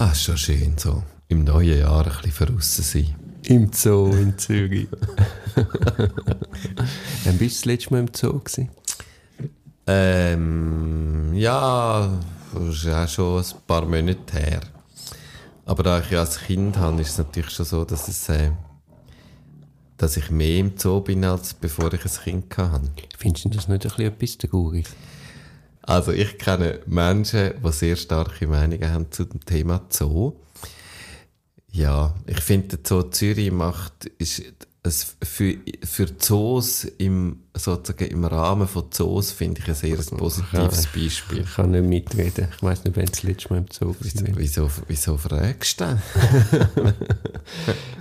Ah, ist schon schön so. Im neuen Jahr ein bisschen verrissen sein. Im Zoo in Zürich. Wann bist du das letzte Mal im Zoo? Gewesen? Ähm, ja, das ist auch schon ein paar Monate her. Aber da ich ja als Kind habe, ist es natürlich schon so, dass, es, äh, dass ich mehr im Zoo bin, als bevor ich ein Kind hatte. Findest du das nicht ein bisschen etwas traurig? Also ich kenne Menschen, die sehr starke Meinungen haben zu dem Thema Zoo. Ja, ich finde, der Zoo Zürich macht, ist es für, für Zoos im, sozusagen im Rahmen von Zoos finde ich ein sehr positives Beispiel. Ich kann nicht mitreden. Ich weiss nicht, wann das letzte Mal im Zoo Wieso, war. wieso, wieso fragst du?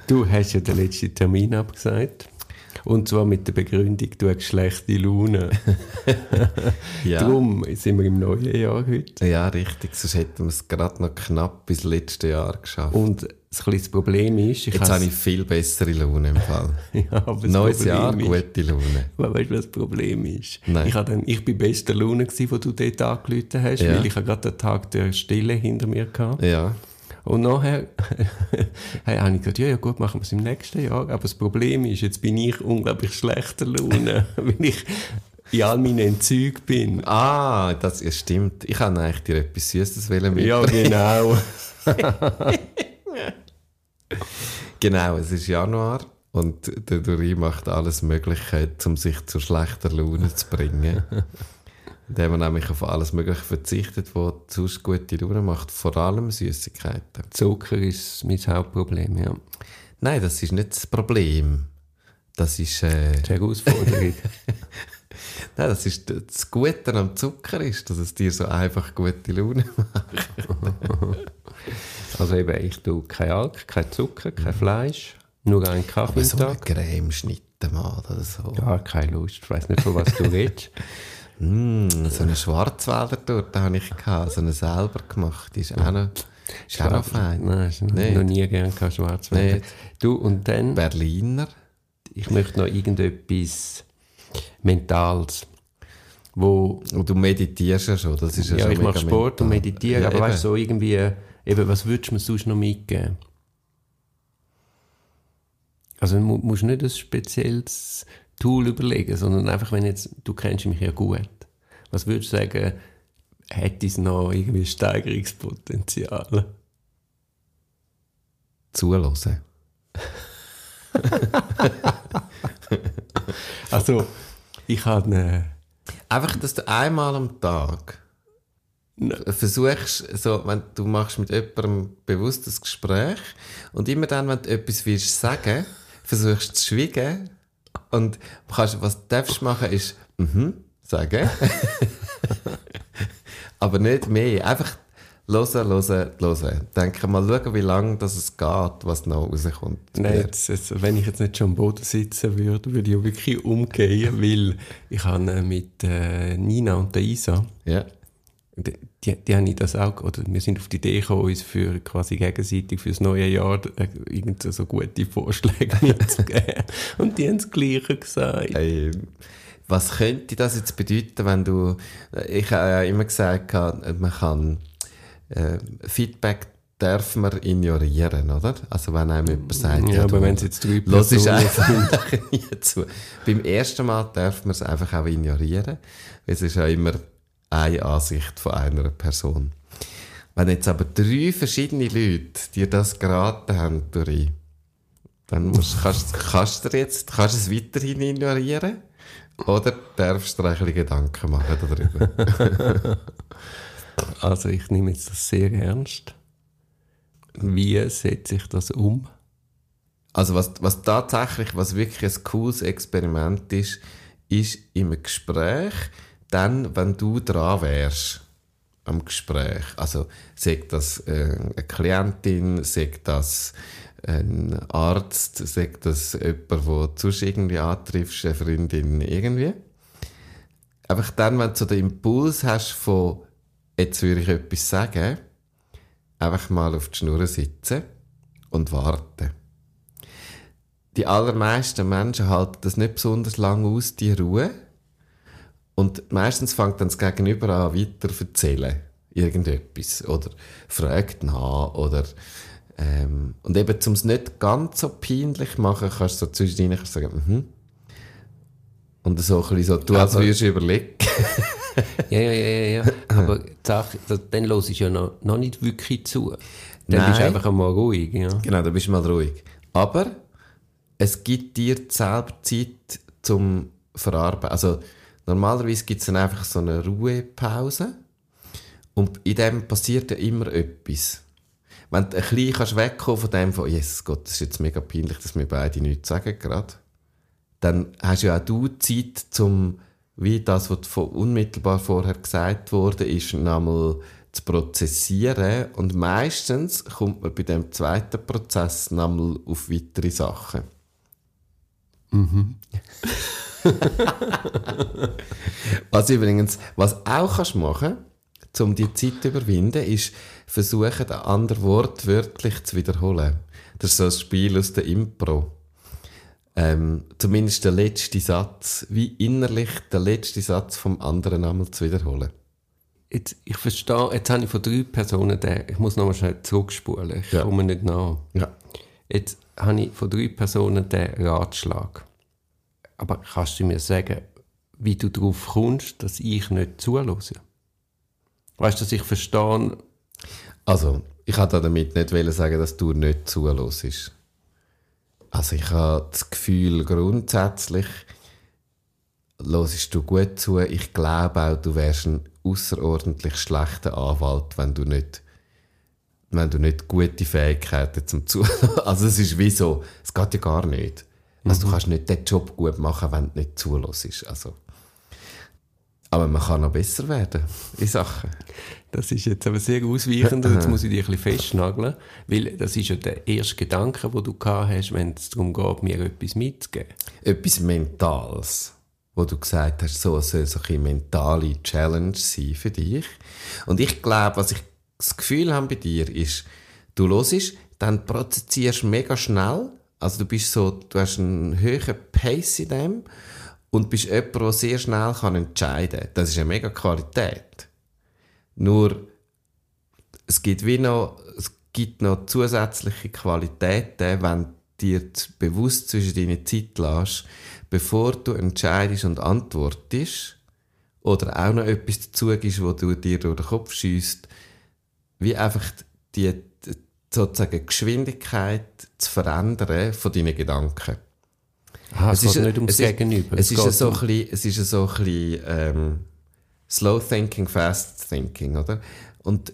Du hast ja den letzten Termin abgesagt. Und zwar mit der Begründung, du hast schlechte Laune. Ja. Darum sind wir im neuen Jahr heute. Ja, richtig. Sonst hätten wir es gerade noch knapp bis letztes Jahr geschafft. Und das Problem ist, ich Jetzt habe ich viel bessere Laune im Fall. ja, Neues Problem Jahr, ist, gute Laune. Weißt du, was das Problem ist? Nein. Ich, hab dann, ich bin bester Laune, gewesen, wo du dort angerufen hast, Ja. weil ich gerade den Tag der Stille hinter mir hatte. Ja. Und nachher hey, habe ich gesagt, ja, ja gut, machen wir es im nächsten Jahr. Aber das Problem ist, jetzt bin ich unglaublich schlechter Laune, weil ich in all meinen Entzügen bin. Ah, das ja, stimmt. Ich habe eigentlich dir etwas Süßes mitbringen. Ja, genau. Genau, es ist Januar und der Duri macht alles Mögliche, um sich zu schlechter Laune zu bringen. Indem er nämlich auf alles Mögliche verzichtet, was sonst gute Laune macht, vor allem Süßigkeiten. Zucker ist mein Hauptproblem, ja. Nein, das ist nicht das Problem. Das ist, äh, Die Herausforderung. nein, das ist das Gute am Zucker ist, dass es dir so einfach gute Laune macht. also eben, ich tue kein Alk, kein Zucker, kein Fleisch, nur einen Kaffee Aber so eine Tag. Creme schneiden mal oder so. Ja, keine Lust. Ich weiss nicht, von was du redest. Mm, so eine Schwarzwälder Torte habe ich gehabt, so eine selber gemacht. Die ist auch noch, ist auch noch fein. Nein, ich habe Nicht? noch nie gern kein Schwarzwälder. Nicht? Du, und dann, Berliner. ich möchte noch irgendetwas Mentales, wo, Und du meditierst ja schon, das ist ja, ja, schon ich mache Sport und mental. meditiere, Ja, aber weißt du, eben. so irgendwie, eben, was würdest du mir sonst noch mitgeben? Also, du mu- musst nicht ein spezielles Tool überlegen, sondern einfach, wenn jetzt, du kennst mich ja gut. Was würdest du sagen, hätte es noch irgendwie Steigerungspotenzial? Zuhören. Also, ich habe Einfach, dass du einmal am Tag versuchst, so, wenn du machst mit jemandem bewusstes Gespräch und immer dann, wenn du etwas willst sagen, versuchst du zu schweigen und kannst, was du darfst machen, ist, mhm, sagen. Aber nicht mehr. Einfach hören, hören, hören. Denke mal, schauen, wie lange das es geht, was noch rauskommt. Nein, jetzt, jetzt, wenn ich jetzt nicht schon am Boden sitzen würde, würde ich auch wirklich umgehen, weil ich habe äh, mit äh, Nina und der Isa, Ja. Die, die, die haben das auch, oder wir sind auf die Idee gekommen, uns für quasi gegenseitig fürs neue Jahr äh, irgend so gute Vorschläge mitzugeben. und die haben das Gleiche gesagt. Ey, was könnte das jetzt bedeuten, wenn du, ich habe ja immer gesagt, man kann, äh, Feedback darf man ignorieren, oder? Also wenn einem jemand sagt, Ja, aber du, wenn es jetzt drei Los ist Personen einfach nie zu. Beim ersten Mal darf man es einfach auch ignorieren. Es ist ja immer eine Ansicht von einer Person. Wenn jetzt aber drei verschiedene Leute dir das geraten haben, Dori, dann musst, kannst, kannst du jetzt, kannst du es weiterhin ignorieren? Oder darfst du dir ein bisschen Gedanken machen darüber? Also ich nehme jetzt das sehr ernst. Wie setze ich das um? Also was, was tatsächlich, was wirklich ein cooles Experiment ist, ist im Gespräch, dann, wenn du dran wärst am Gespräch, also sagt das äh, eine Klientin, sagt das ein Arzt, sagt das jemand, der sonst irgendwie antriffst, eine Freundin, irgendwie. Einfach dann, wenn du den Impuls hast von, jetzt würde ich etwas sagen, einfach mal auf die Schnur sitzen und warten. Die allermeisten Menschen halten das nicht besonders lang aus, die Ruhe. Und meistens fängt dann das Gegenüber an, weiter zu erzählen. irgendetwas oder fragt nach oder ähm, und eben, um es nicht ganz so peinlich machen, kannst du so zwischendrin sagen, mhm. Und so ein bisschen so, du als würdest du überlegen. ja, ja, ja, ja. Aber die Sache, dann los ich ja noch, noch nicht wirklich zu. Dann Nein. bist du einfach einmal ruhig, ja. Genau, dann bist du mal ruhig. Aber es gibt dir selber Zeit zum Verarbeiten. Also normalerweise gibt es dann einfach so eine Ruhepause und in dem passiert ja immer etwas. Wenn du ein bisschen wegkommen von dem von «Jesus Gott, das ist jetzt mega peinlich, dass wir beide nichts sagen gerade», dann hast ja auch du Zeit, zum wie das, was unmittelbar vorher gesagt wurde, ist, nochmal zu prozessieren. Und meistens kommt man bei dem zweiten Prozess nochmal auf weitere Sachen. was übrigens, was auch kannst machen, um die Zeit zu überwinden, ist versuchen, ein anderes Wort wörtlich zu wiederholen. Das ist so ein Spiel aus der Impro. Ähm, zumindest der letzte Satz, wie innerlich der letzte Satz vom anderen einmal zu wiederholen. Jetzt, ich verstehe, jetzt habe ich von drei Personen den, ich muss nochmal schnell zurückspulen, ich Ja. komme nicht nach. Ja. Jetzt habe ich von drei Personen den Ratschlag. Aber kannst du mir sagen, wie du darauf kommst, dass ich nicht zuhöre? Weißt du, dass ich verstehe, Also, ich wollte damit nicht sagen, dass du nicht zuhörst. Also, ich habe das Gefühl, grundsätzlich hörst du gut zu. Ich glaube auch, du wärst ein außerordentlich schlechter Anwalt, wenn du nicht, wenn du nicht gute Fähigkeiten zum Zuhören Also, es ist wie so, es geht ja gar nicht. Also, du kannst nicht den Job gut machen, wenn du nicht zuhörst. Also. Aber man kann noch besser werden in Sachen. das ist jetzt aber sehr ausweichend, und jetzt muss ich dich ein bisschen festnageln, weil das ist ja der erste Gedanke, den du gehabt hast, wenn es darum geht, mir etwas mitzugeben. etwas Mentales, wo du gesagt hast, so soll so eine mentale Challenge sein für dich. Und ich glaube, was ich das Gefühl habe bei dir ist, du hörst, dann prozessierst mega schnell. Also du bist so, du hast einen höheren Pace in dem und bist jemand, der sehr schnell kann entscheiden kann. Das ist eine mega Qualität. Nur, es gibt wie noch, es gibt noch zusätzliche Qualitäten, wenn du dir bewusst zwischen deine Zeit lässt, bevor du entscheidest und antwortest, oder auch noch etwas dazu gibst, wo du dir durch den Kopf schiesst, wie einfach die, die sozusagen Geschwindigkeit zu verändern von deinen Gedanken. Ah, es, Es geht ist- nicht ums es ist- Gegenüber. Es ist, so um- bisschen, es ist so ein bisschen ähm, Slow Thinking, Fast Thinking, oder? Und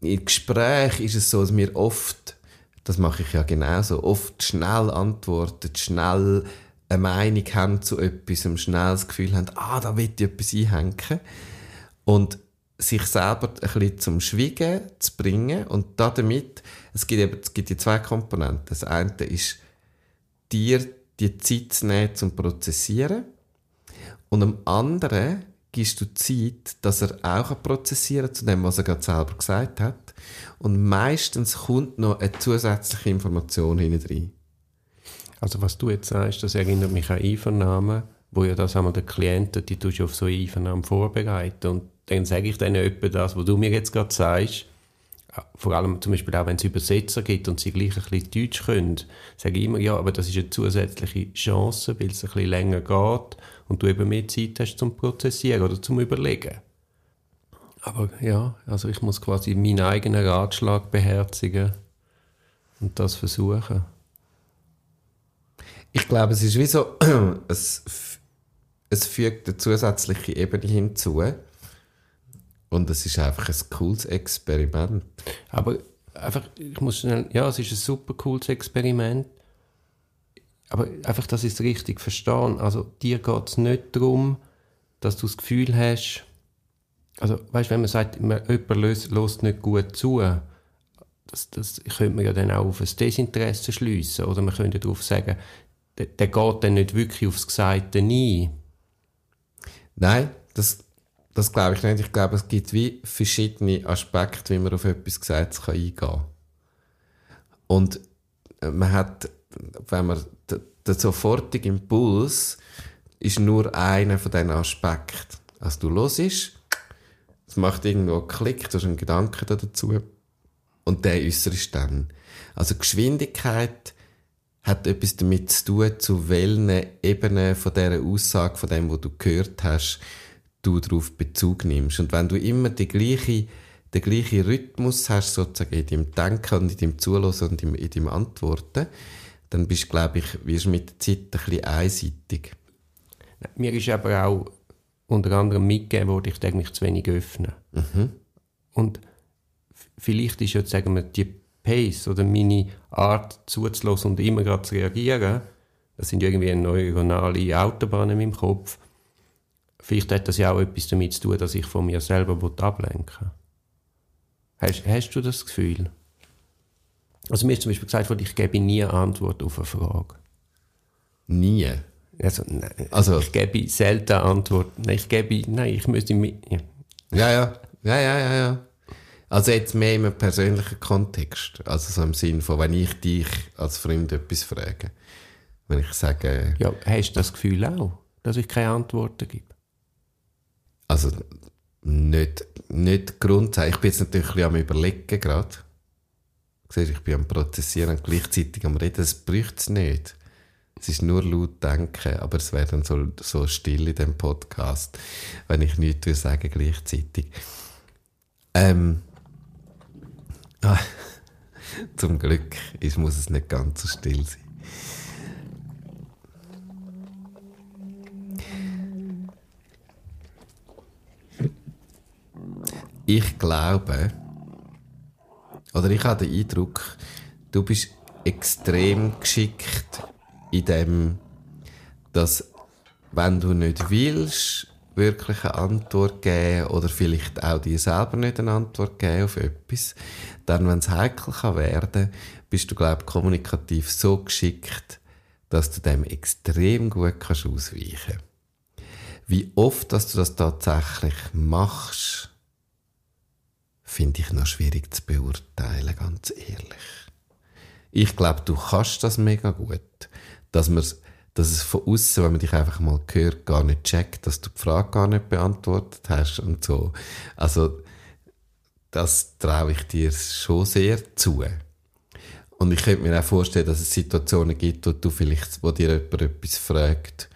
im Gespräch ist es so, dass wir oft, das mache ich ja genauso, oft schnell antworten, schnell eine Meinung haben zu etwas, schnell das Gefühl haben, ah, da will ich etwas einhängen. Und sich selber ein bisschen zum Schweigen zu bringen und damit, es gibt eben, es gibt die zwei Komponenten. Das eine ist, dir die Zeit zu nehmen zum Prozessieren und am anderen gibst du Zeit, dass er auch prozessieren kann, zu dem, was er gerade selber gesagt hat. Und meistens kommt noch eine zusätzliche Information hinten rein. Also was du jetzt sagst, das erinnert mich an Einvernahmen, wo ja das wir den Klienten, die du auf so Einvernahmen vorbereiten und dann sage ich denen etwa das, was du mir jetzt gerade sagst, vor allem zum Beispiel auch, wenn es Übersetzer gibt und sie gleich ein bisschen Deutsch können, sage ich immer, ja, aber das ist eine zusätzliche Chance, weil es ein bisschen länger geht und du eben mehr Zeit hast zum Prozessieren oder zum Überlegen. Aber ja, also ich muss quasi meinen eigenen Ratschlag beherzigen und das versuchen. Ich glaube, es ist wie so, es, es fügt eine zusätzliche Ebene hinzu. Und es ist einfach ein cooles Experiment. Aber einfach, ich muss schnell, ja, es ist ein super cooles Experiment. Aber einfach, dass ich es richtig verstehe. Also, dir geht es nicht darum, dass du das Gefühl hast, also, weißt du, wenn man sagt, man, jemand löst, löst nicht gut zu, das, das könnte man ja dann auch auf ein Desinteresse schliessen. Oder man könnte darauf sagen, der, der geht dann nicht wirklich aufs Gesagte ein. Nein, das, das glaube ich nicht. Ich glaube, es gibt wie verschiedene Aspekte, wie man auf etwas Gesagtes kann eingehen kann. Und äh, man hat, wenn man der sofortige Impuls ist nur einer von diesen Aspekten. Also du hörst, Es macht irgendwo einen Klick, du hast einen Gedanken da dazu. Und der äußerst dann. Also Geschwindigkeit hat etwas damit zu tun, zu welchen Ebenen von dieser Aussage, von dem, was du gehört hast, du darauf Bezug nimmst. Und wenn du immer die gleiche, den gleichen Rhythmus hast, sozusagen in deinem Denken und in deinem Zuhören und in, in deinem Antworten, dann bist du, glaube ich, wirst mit der Zeit ein bisschen einseitig. Mir ist aber auch unter anderem mitgegeben worden, ich denke mich zu wenig öffnen. Und f- vielleicht ist jetzt, sagen wir, die Pace oder meine Art zuzulassen und immer gerade zu reagieren, das sind irgendwie neuronale Autobahnen in meinem Kopf. Vielleicht hat das ja auch etwas damit zu tun, dass ich von mir selber will ablenken hast, hast du das Gefühl? Also mir ist zum Beispiel gesagt worden, ich gebe nie Antwort auf eine Frage. Nie. Also, nein, Also- ich gebe selten Antwort. Nein, ich gebe, nein, ich müsste mit, ja. Ja, ja. Ja, ja, ja, ja. Also jetzt mehr im persönlichen Kontext. Also so im Sinn von, wenn ich dich als Freund etwas frage. Wenn ich sage, ja, hast du das Gefühl auch, dass ich keine Antworten gebe? Also nicht, nicht grundsätzlich. Ich bin jetzt natürlich am überlegen gerade. Ich bin am Prozessieren und gleichzeitig am Reden. Das bräuchte es nicht. Es ist nur laut denken, aber es wäre dann so, so still in dem Podcast, wenn ich nichts sagen gleichzeitig. Ähm, zum Glück ist, muss es nicht ganz so still sein. Ich glaube, oder ich habe den Eindruck, du bist extrem geschickt in dem, dass wenn du nicht willst, wirklich eine Antwort geben oder vielleicht auch dir selber nicht eine Antwort geben auf etwas, dann, wenn es heikel kann werden, bist du, glaube ich, kommunikativ so geschickt, dass du dem extrem gut kannst ausweichen. Wie oft, dass du das tatsächlich machst, finde ich noch schwierig zu beurteilen, ganz ehrlich. Ich glaube, du kannst das mega gut. Dass, man's, dass es von außen, wenn man dich einfach mal hört, gar nicht checkt, dass du die Frage gar nicht beantwortet hast und so. Also, das traue ich dir schon sehr zu. Und ich könnte mir auch vorstellen, dass es Situationen gibt, wo du vielleicht, wo dir jemand etwas fragt.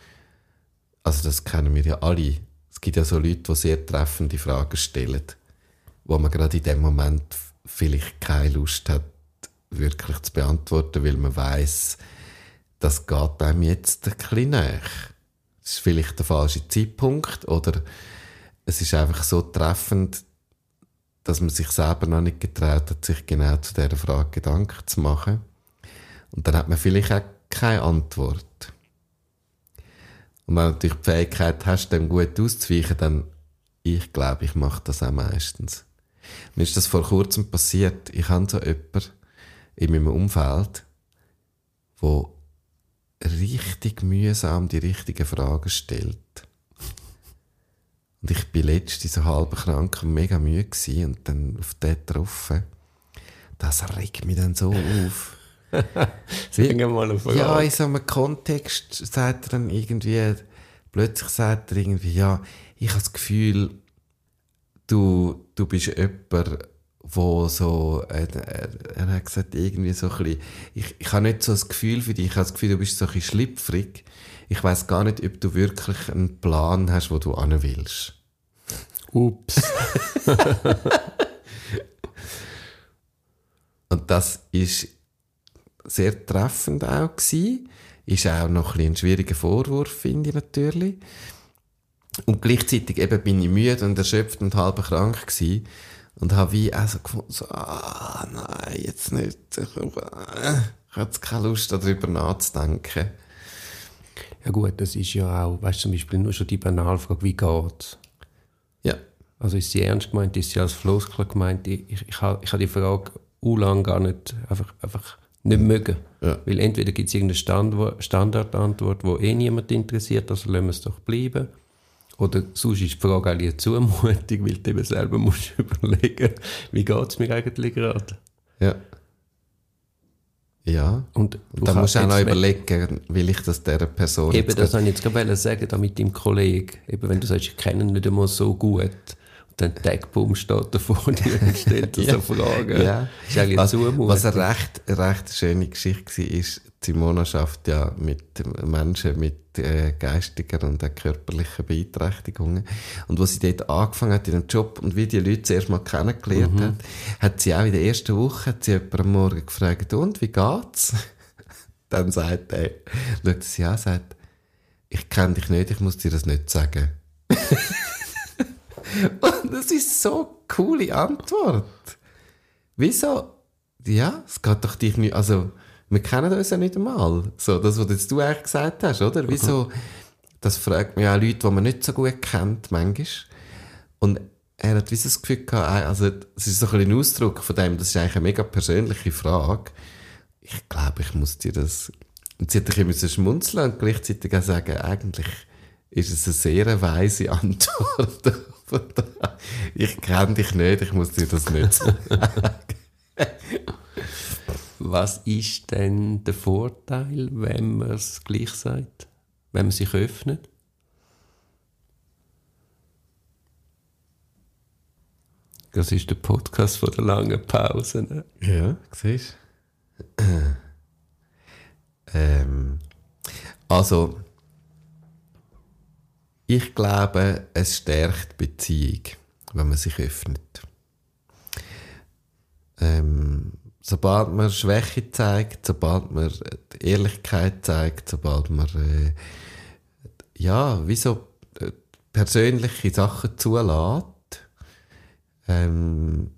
Also, das kennen wir ja alle. Es gibt ja so Leute, die sehr treffende Fragen stellen wo man gerade in dem Moment vielleicht keine Lust hat, wirklich zu beantworten, weil man weiß, das geht einem jetzt ein bisschen näher. Es ist vielleicht der falsche Zeitpunkt oder es ist einfach so treffend, dass man sich selber noch nicht getraut hat, sich genau zu dieser Frage Gedanken zu machen. Und dann hat man vielleicht auch keine Antwort. Und wenn du natürlich die Fähigkeit hast, dem gut auszuweichen, dann, ich glaube, ich mache das auch meistens. Mir ist das vor kurzem passiert. Ich habe so jemanden in meinem Umfeld, wo richtig mühsam die richtigen Fragen stellt. Und ich bin letztens so halb krank und mega müde gewesen und dann auf den getroffen. Das regt mich dann so auf. Sagen wir mal auf Ja, in so einem Kontext sagt er dann irgendwie, plötzlich sagt er irgendwie, ja, ich habe das Gefühl, du, du bist jemand, wo so, äh, er, er hat gesagt, irgendwie so ein bisschen, ich, ich habe nicht so das Gefühl für dich, ich habe das Gefühl, du bist so ein bisschen schlüpfrig. Ich weiß gar nicht, ob du wirklich einen Plan hast, wo du hin willst. Ups. Und das ist sehr treffend auch gewesen. Ist auch noch ein, ein schwieriger Vorwurf, finde ich natürlich. Und gleichzeitig eben bin ich müde und erschöpft und halb krank gewesen. Und habe wie auch so gefunden, so, ah, nein, jetzt nicht. Ich, äh, ich habe keine Lust, darüber nachzudenken. Ja gut, das ist ja auch, weißt du, zum Beispiel nur schon die Banalfrage, wie geht's? Ja. Also ist sie ernst gemeint, ist sie als Floskel gemeint? Ich, ich, ich habe ich habe die Frage u lang gar nicht, einfach, einfach nicht mögen. Ja. Weil entweder gibt es irgendeine Standwo- Standardantwort, die eh niemand interessiert, also lassen wir es doch bleiben. Oder sonst ist die Frage eigentlich eine Zumutung, weil du eben selber musst überlegen, wie geht es mir eigentlich gerade? Ja. Ja. Und Und dann musst du auch noch überlegen, will ich das dieser Person Eben, das wollte ich jetzt gerade sagen, da mit deinem Kollegen. Eben, wenn du sagst, ich kenne ihn nicht einmal so gut. Dann Tagboom steht da vor dir und stellt dir so Fragen. Ja. Ist eigentlich Was, Zumutung. was eine recht, eine recht schöne Geschichte war, ist, Simona schafft ja mit Menschen mit äh, geistiger und auch körperlicher Beeinträchtigungen. Und was sie dort angefangen hat in dem Job und wie die Leute zuerst mal kennengelernt hat, hat sie auch in der ersten Woche hat sie jemanden am Morgen gefragt, und, wie geht's? Dann sagt er, schaut sie an, sagt, ich kenne dich nicht, ich muss dir das nicht sagen. und das ist so eine coole Antwort. Wieso? Ja, es geht doch dich nicht, also, wir kennen uns ja nicht einmal. So, das, was jetzt du eigentlich gesagt hast, oder? Wieso? Das fragt mich auch Leute, die man nicht so gut kennt, manchmal. Und er hat so das Gefühl gehabt, also, es ist so ein Ausdruck von dem, das ist eigentlich eine mega persönliche Frage. Ich glaube, ich muss dir das, und sie hat ein bisschen schmunzeln und gleichzeitig auch sagen, eigentlich ist es eine sehr weise Antwort. ich kenne dich nicht, ich muss dir das nicht sagen. Was ist denn der Vorteil, wenn man es gleich sagt? Wenn man sich öffnet? Das ist der Podcast von der langen Pause. Ne? Ja, siehst ähm, Also, ich glaube, es stärkt Beziehung, wenn man sich öffnet. Ähm, sobald man Schwäche zeigt, sobald man Ehrlichkeit zeigt, sobald man äh, ja, wie so äh, persönliche Sachen zulässt, ähm,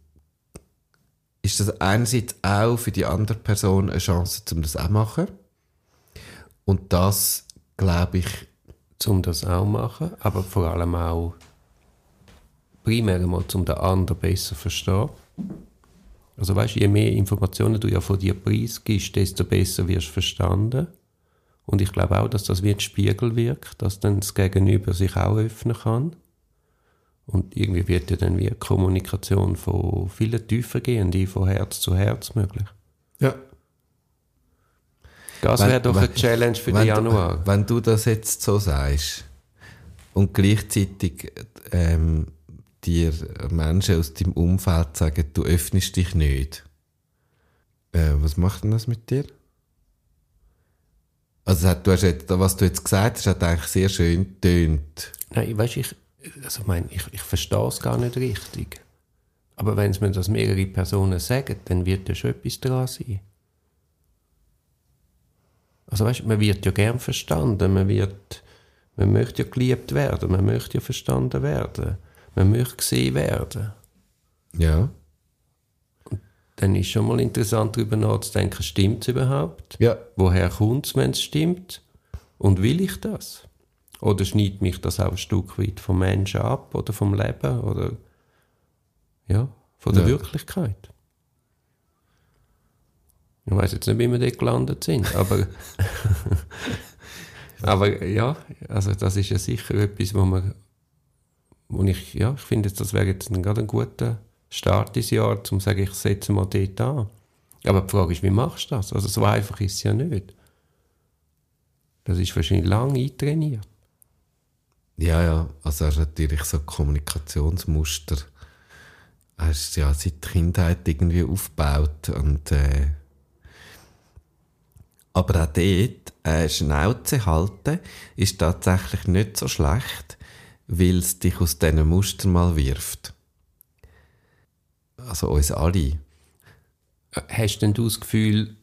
ist das einerseits auch für die andere Person eine Chance, um das auch zu machen. Und das, glaube ich, um das auch zu machen, aber vor allem auch primär einmal, um den anderen besser zu verstehen. Also weißt, je mehr Informationen du ja von dir preisgibst, desto besser wirst du verstanden. Und ich glaube auch, dass das wie ein Spiegel wirkt, dass dann das Gegenüber sich auch öffnen kann. Und irgendwie wird ja dann wie Kommunikation von vielen tiefer gehen, die von Herz zu Herz möglich. ja, Das wäre doch wenn- eine Challenge für wenn den Januar. Du, wenn du das jetzt so sagst und gleichzeitig ähm, dir Menschen aus deinem Umfeld sagen, du öffnest dich nicht, äh, was macht denn das mit dir? Also du hast jetzt, was du jetzt gesagt hast, hat eigentlich sehr schön getönt. Nein, weißt ich, also ich meine, ich, ich verstehe es gar nicht richtig. Aber wenn es mir das mehrere Personen sagen, dann wird ja schon etwas dran sein. Also weißt, man wird ja gern verstanden, man wird, man möchte ja geliebt werden, man möchte ja verstanden werden, man möchte gesehen werden. Ja. Dann ist schon mal interessant darüber nachzudenken, stimmt es überhaupt? Ja. Woher kommt es, wenn es stimmt? Und will ich das? Oder schneidet mich das auch ein Stück weit vom Menschen ab oder vom Leben oder ja, von der Ja. Wirklichkeit? Ich weiß jetzt nicht, wie wir dort gelandet sind, aber, aber ja, also das ist ja sicher etwas, wo man, wo ich, ja, ich finde, das wäre jetzt ein, gerade ein guter Start ins Jahr, um zu sagen, ich setze mal dort an. Aber die Frage ist, wie machst du das? Also so einfach ist es ja nicht. Das ist wahrscheinlich lang eintrainiert. Ja, ja, also ist natürlich so Kommunikationsmuster, hast ja seit Kindheit irgendwie aufgebaut und äh, aber auch dort, äh, Schnauze halten, ist tatsächlich nicht so schlecht, weil es dich aus diesen Mustern mal wirft. Also uns alle. Hast denn du das Gefühl,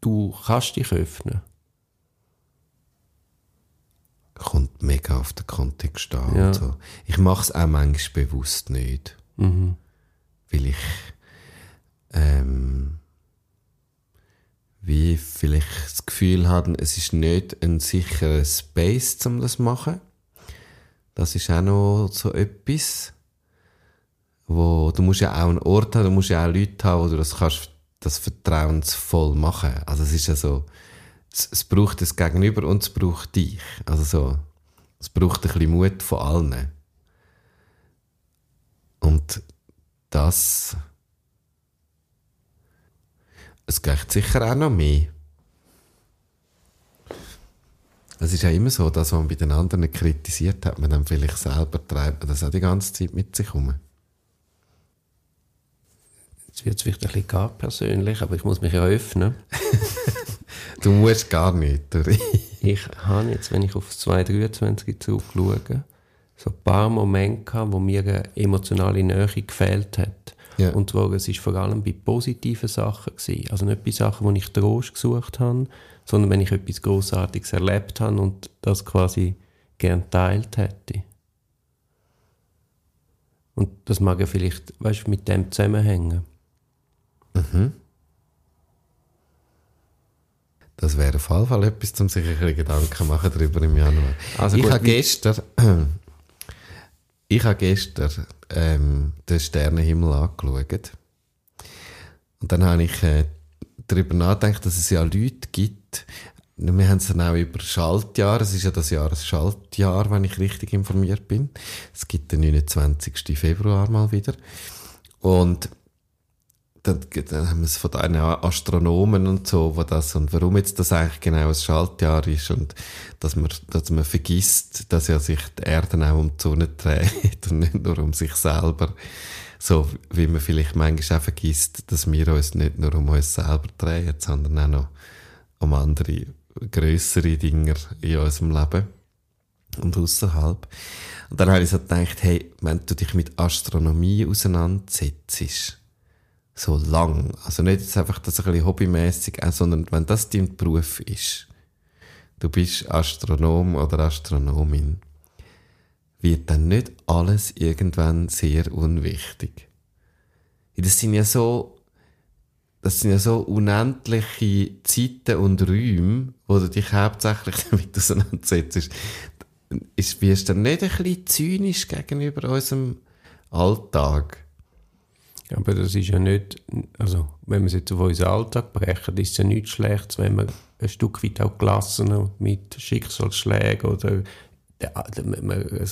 du kannst dich öffnen? Kommt mega auf den Kontext an. Ja. So. Ich mache es auch manchmal bewusst nicht. Mhm. weil ich ähm, wie vielleicht das Gefühl habe, es ist nicht ein sicherer Space, um das zu machen. Das ist auch noch so etwas, wo du musst ja auch einen Ort haben, du musst ja auch Leute haben, wo du das kannst, das vertrauensvoll machen. Also es ist ja so, es, es braucht das Gegenüber und es braucht dich. Also so, es braucht ein bisschen Mut von allen. Und das. Es geht sicher auch noch mehr. Es ist ja immer so, dass man bei den anderen kritisiert, hat man dann vielleicht selber treibt man das auch die ganze Zeit mit sich herum. Jetzt wird es vielleicht ein bisschen gar persönlich, aber ich muss mich ja öffnen. Du musst gar nicht, Dori. Ich habe jetzt, wenn ich auf das 2023 zurückschaue, so ein paar Momente gehabt, wo mir eine emotionale Nähe gefehlt hat. Ja. Und zwar, es ist vor allem bei positiven Sachen gewesen. Also nicht bei Sachen, wo ich Trost gesucht habe, sondern wenn ich etwas Großartiges erlebt habe und das quasi gern teilt hätte. Und das mag ja vielleicht, weißt du, mit dem zusammenhängen. Das wäre auf jeden Fall etwas, um sich ein Gedanken machen darüber im Januar. Also ich gut, habe gestern, ich habe gestern ähm, den Sternenhimmel angeschaut. Und dann habe ich äh, darüber nachgedacht, dass es ja Leute gibt, wir haben es dann auch über Schaltjahr, es ist ja das Jahr ein Schaltjahr, wenn ich richtig informiert bin. Es gibt den 29. Februar mal wieder. Und dann, dann haben wir es von den Astronomen und so, wo das, und warum jetzt das eigentlich genau ein Schaltjahr ist und dass man, dass man vergisst, dass ja sich die Erde auch um die Sonne dreht und nicht nur um sich selber. So wie man vielleicht manchmal auch vergisst, dass wir uns nicht nur um uns selber drehen, sondern auch noch um andere grössere Dinge in unserem Leben und außerhalb. Und dann habe ich so gedacht, hey, wenn du dich mit Astronomie auseinandersetzt, so lang, also nicht jetzt einfach das ein bisschen hobbymäßig, auch, sondern wenn das dein Beruf ist, du bist Astronom oder Astronomin, wird dann nicht alles irgendwann sehr unwichtig. Das sind ja so, das sind ja so unendliche Zeiten und Räume, wo du dich hauptsächlich damit auseinandersetzt. Ist, wirst du nicht ein bisschen zynisch gegenüber unserem Alltag? Aber das ist ja nicht, also wenn wir es jetzt auf unseren Alltag brechen, ist es ja nichts Schlechtes, wenn man ein Stück weit auch gelassen mit Schicksalsschlägen oder also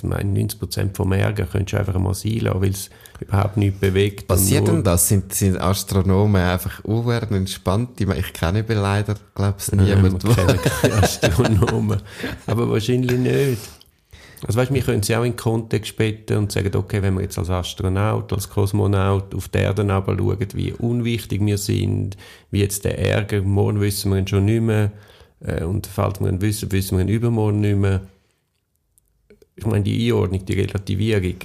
mein 90% vom Ärger könntest du einfach mal sein lassen, weil es überhaupt nichts bewegt. Passiert denn das? Sind, sind Astronomen einfach uhren entspannt? Ich, ich kenne aber leider, glaube ich, Nein, niemand. wir kennen keine Astronomen. Aber wahrscheinlich nicht. Also weißt, wir können sie auch in den Kontext später und sagen, okay, wenn wir jetzt als Astronaut, als Kosmonaut auf die Erde schauen, wie unwichtig wir sind, wie jetzt der Ärger, morgen wissen wir ihn schon nicht mehr, äh, und falls wir ihn wissen, wissen wir ihn übermorgen nicht mehr. Ich meine, die Einordnung, die Relativierung,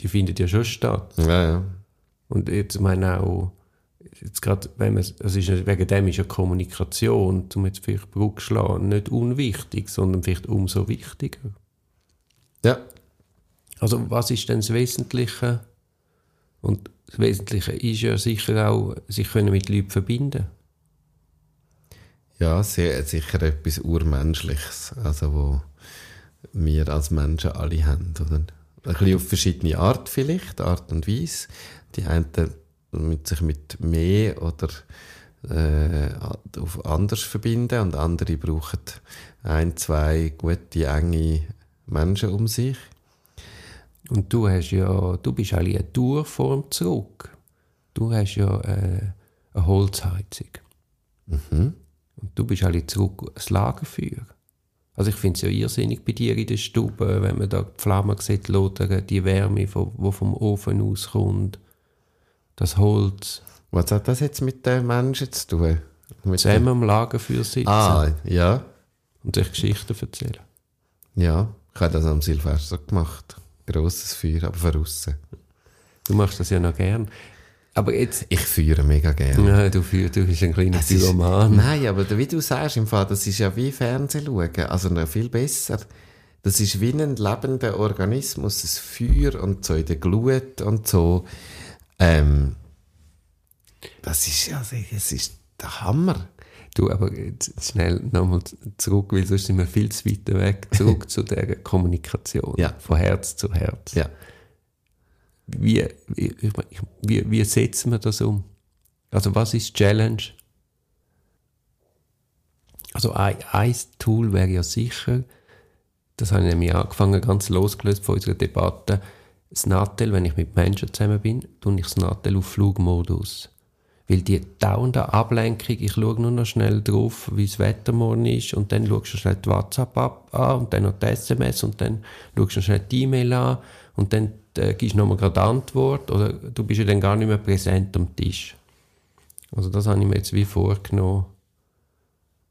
die findet ja schon statt. ja, ja. Und jetzt meine auch, jetzt gerade, wenn man, es ist wegen dem ist ja Kommunikation, um jetzt vielleicht Brücke schlagen, nicht unwichtig, sondern vielleicht umso wichtiger. ja. Also was ist denn das Wesentliche? Und das Wesentliche ist ja sicher auch, sich können mit Leuten verbinden. Ja, sehr, sicher etwas Urmenschliches, also wo wir als Menschen alle haben. Oder? Ein bisschen auf verschiedene Art vielleicht, Art und Weise. Die einen mit sich mit mehr oder äh, auf anders verbinden und andere brauchen ein, zwei gute, enge Menschen um sich. Und du hast ja, du bist eigentlich eine Tourform zurück. Du hast ja äh, eine Holzheizung. Und du bist eigentlich zurück ans Lagerfeuer. Also ich finde es ja irrsinnig bei dir in der Stube, wenn man da die Flammen sieht, lodern, die Wärme, die vom Ofen auskommt, das Holz, Was hat das jetzt mit den Menschen zu tun? Mit zusammen am Lagerfeuer sitzen ah, ja. und sich Geschichten erzählen. Ja, ich habe das am Silvester gemacht. Grosses Feuer, aber von aussen. Du machst das ja noch gern. Aber jetzt, Ich feuere mega gerne. ja, du, führ- du bist ein kleiner Es ist- Pyroman. Nein, aber wie du sagst, im Fall, das ist ja wie Fernsehen schauen. Also noch viel besser. Das ist wie ein lebender Organismus, ein Feuer und so in der Glut und so. Ähm, das ist ja, das ist der Hammer. Du, aber schnell nochmal zurück, weil sonst sind wir viel zu weit weg. Zurück zu der Kommunikation. Ja. Von Herz zu Herz. Ja. Wie, wie, wie, setzen wir das um? Also was ist Challenge? Also ein, ein Tool wäre ja sicher, das habe ich nämlich angefangen, ganz losgelöst von unserer Debatte, das Nattel, wenn ich mit Menschen zusammen bin, tue ich das Nattel auf Flugmodus. Weil die dauernde Ablenkung, ich schaue nur noch schnell drauf, wie das Wetter morgen ist, und dann schaust du schnell die WhatsApp ab, an, und dann noch die SMS, und dann schaust du schnell die E-Mail an, und dann äh, gibst nochmal gerade Antwort, oder du bist ja dann gar nicht mehr präsent am Tisch. Also das habe ich mir jetzt wie vorgenommen,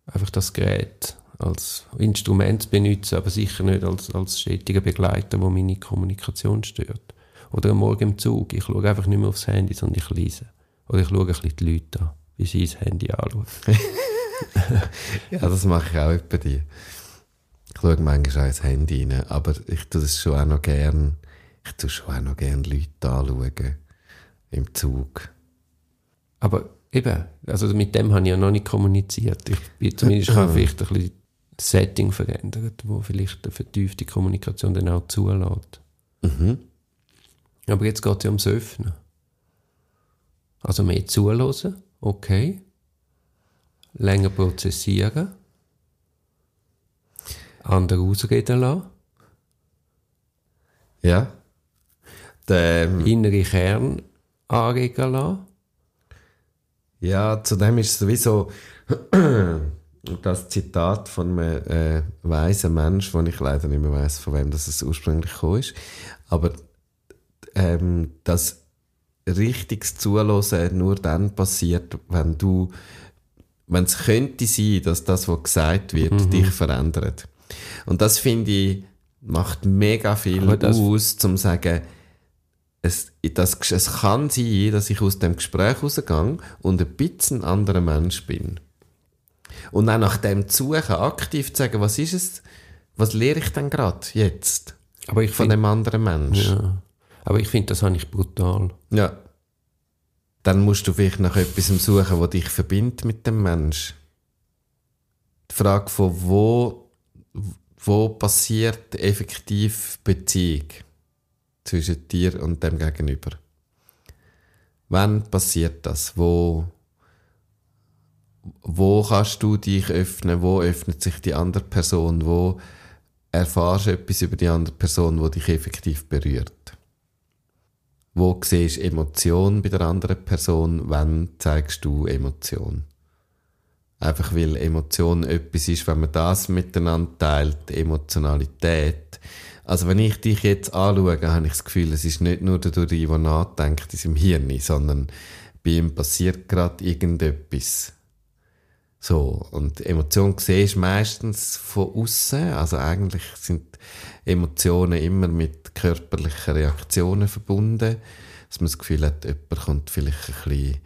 einfach das Gerät als Instrument zu benutzen, aber sicher nicht als, als stetiger Begleiter, der meine Kommunikation stört. Oder am Morgen im Zug, ich schaue einfach nicht mehr aufs Handy, sondern ich lese. Oder ich schaue ein bisschen die Leute an, wie sie das Handy anschauen. ja, das mache ich auch bei dir. Ich schaue manchmal auch ins Handy rein, aber ich tue das schon auch noch gern. Ich tue schon auch noch gern Leute anschauen. Im Zug. Aber eben, also mit dem habe ich ja noch nicht kommuniziert. Ich bin zumindest kann vielleicht ein bisschen das Setting verändert, wo vielleicht eine vertiefte Kommunikation dann auch zulässt. Mhm. Aber jetzt geht es ja ums Öffnen. Also mehr zuhören, okay. Länger prozessieren. Andere ausreden lassen. Ja. Der, Innere Kern anregen lassen. ja, zudem ist es sowieso das Zitat von einem äh, weisen Mensch, wo ich leider nicht mehr weiß, von wem das es ursprünglich gekommen ist. Aber ähm, das richtiges Zuhören nur dann passiert, wenn du, wenn es könnte sein, dass das, was gesagt wird, dich verändert. Und das finde ich, macht mega viel aus, zum zu sagen, es, das, es kann sein, dass ich aus dem Gespräch rausgehe und ein bisschen ein anderer Mensch bin. Und auch nach dem suchen, aktiv zu sagen, was ist es, was lehre ich denn gerade jetzt Aber ich von finde, dem anderen Mensch? ja. aber ich finde, das habe ich brutal. Ja. Dann musst du vielleicht nach etwas suchen, was dich verbindet mit dem Mensch. Die Frage von wo, wo passiert effektiv Beziehung zwischen dir und dem Gegenüber? Wann passiert das? Wo, wo kannst du dich öffnen? Wo öffnet sich die andere Person? Wo erfahrst du etwas über die andere Person, wo dich effektiv berührt? Wo siehst du Emotion bei der anderen Person? Wann zeigst du Emotion? Einfach weil Emotion etwas ist, wenn man das miteinander teilt, Emotionalität. Also wenn ich dich jetzt anschaue, habe ich das Gefühl, es ist nicht nur der Duri, der nachdenkt in seinem Hirn, sondern bei ihm passiert gerade irgendetwas. So, und Emotionen siehst du meistens von außen. Also eigentlich sind Emotionen immer mit körperlichen Reaktionen verbunden. Dass man das Gefühl hat, jemand kommt vielleicht ein bisschen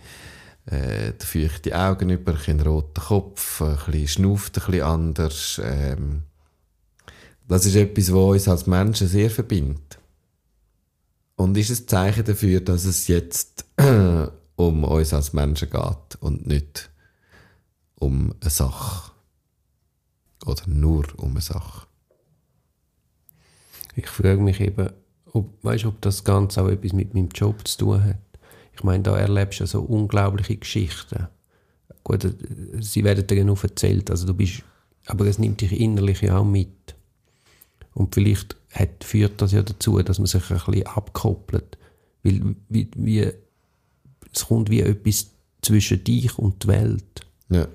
äh, feuchte Augen über, ein roter Kopf, ein bisschen schnauft ein bisschen anders. Ähm, das ist etwas, was uns als Menschen sehr verbindet. Und ist ein Zeichen dafür, dass es jetzt um uns als Menschen geht und nicht um eine Sache. Oder nur um eine Sache. Ich frage mich eben, ob, weißt, ob das Ganze auch etwas mit meinem Job zu tun hat. Ich meine, da erlebst du so unglaubliche Geschichten. Gut, äh, sie werden dir nur erzählt, also du bist, aber es nimmt dich innerlich ja auch mit. Und vielleicht hat, führt das ja dazu, dass man sich ein bisschen abkoppelt. Weil wie, wie, es kommt wie etwas zwischen dich und die Welt. Ja.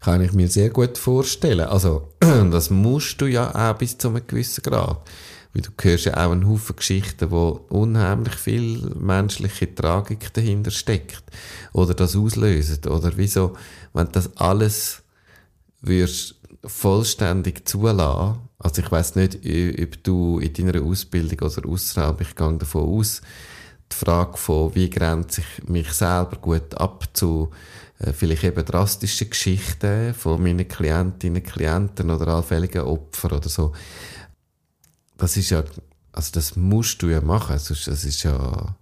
Kann ich mir sehr gut vorstellen. Also, das musst du ja auch bis zu einem gewissen Grad. Weil du hörst ja auch einen Haufen Geschichten, wo unheimlich viel menschliche Tragik dahinter steckt. Oder das auslösen. Oder wieso, wenn das alles würdest vollständig zulassen, also ich weiß nicht, ob du in deiner Ausbildung oder außerhalb, ich gehe davon aus, die Frage von, wie grenze ich mich selber gut ab zu äh, vielleicht eben drastischen Geschichten von meinen Klientinnen, Klienten oder allfälligen Opfern oder so. Das ist ja, also das musst du ja machen, sonst, das ist ja,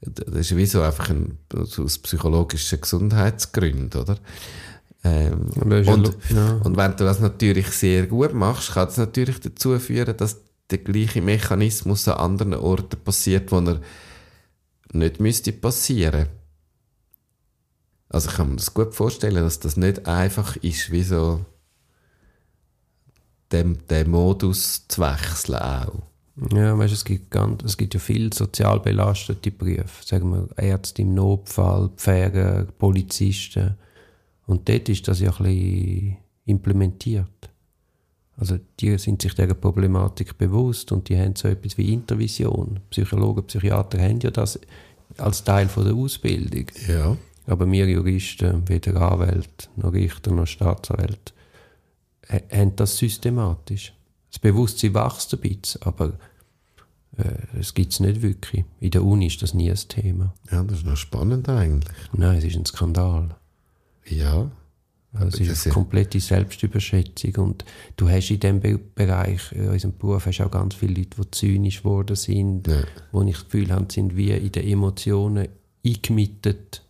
das ist wie so einfach ein, so aus psychologischen Gesundheitsgründen, oder? Ähm, und, ja. und wenn du das natürlich sehr gut machst, kann das natürlich dazu führen, dass der gleiche Mechanismus an anderen Orten passiert, wo er nicht müsste passieren. Also ich kann mir das gut vorstellen, dass das nicht einfach ist, wie so den, den Modus zu wechseln auch. Ja, weißt, es gibt ganz, es gibt ja viele sozial belastete Berufe, sagen wir Ärzte im Notfall, Pfleger, Polizisten. Und dort ist das ja ein bisschen implementiert. Also die sind sich dieser Problematik bewusst und die haben so etwas wie Intervision. Psychologen, Psychiater haben ja das als Teil von der Ausbildung. Ja. Aber wir Juristen, weder Anwälte, noch Richter, noch Staatsanwälte, haben das systematisch. Das Bewusstsein wächst ein bisschen, aber äh, es gibt es nicht wirklich. In der Uni ist das nie ein Thema. Ja, das ist noch spannend eigentlich. Nein, es ist ein Skandal. Ja. Also es ist eine komplette Selbstüberschätzung und du hast in diesem Be Bereich, in unserem Beruf, hast auch ganz viele Leute, die zynisch geworden sind, Ja. wo ich das Gefühl habe, sind wie in den Emotionen eingemietet.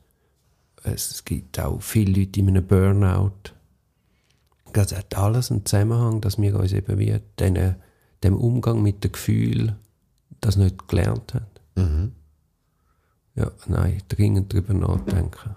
Es, es gibt auch viele Leute in einem Burnout. Das hat alles einen Zusammenhang, dass wir uns eben wie den, dem Umgang mit dem Gefühl das nicht gelernt haben. Mhm. Ja, nein, dringend darüber nachdenken.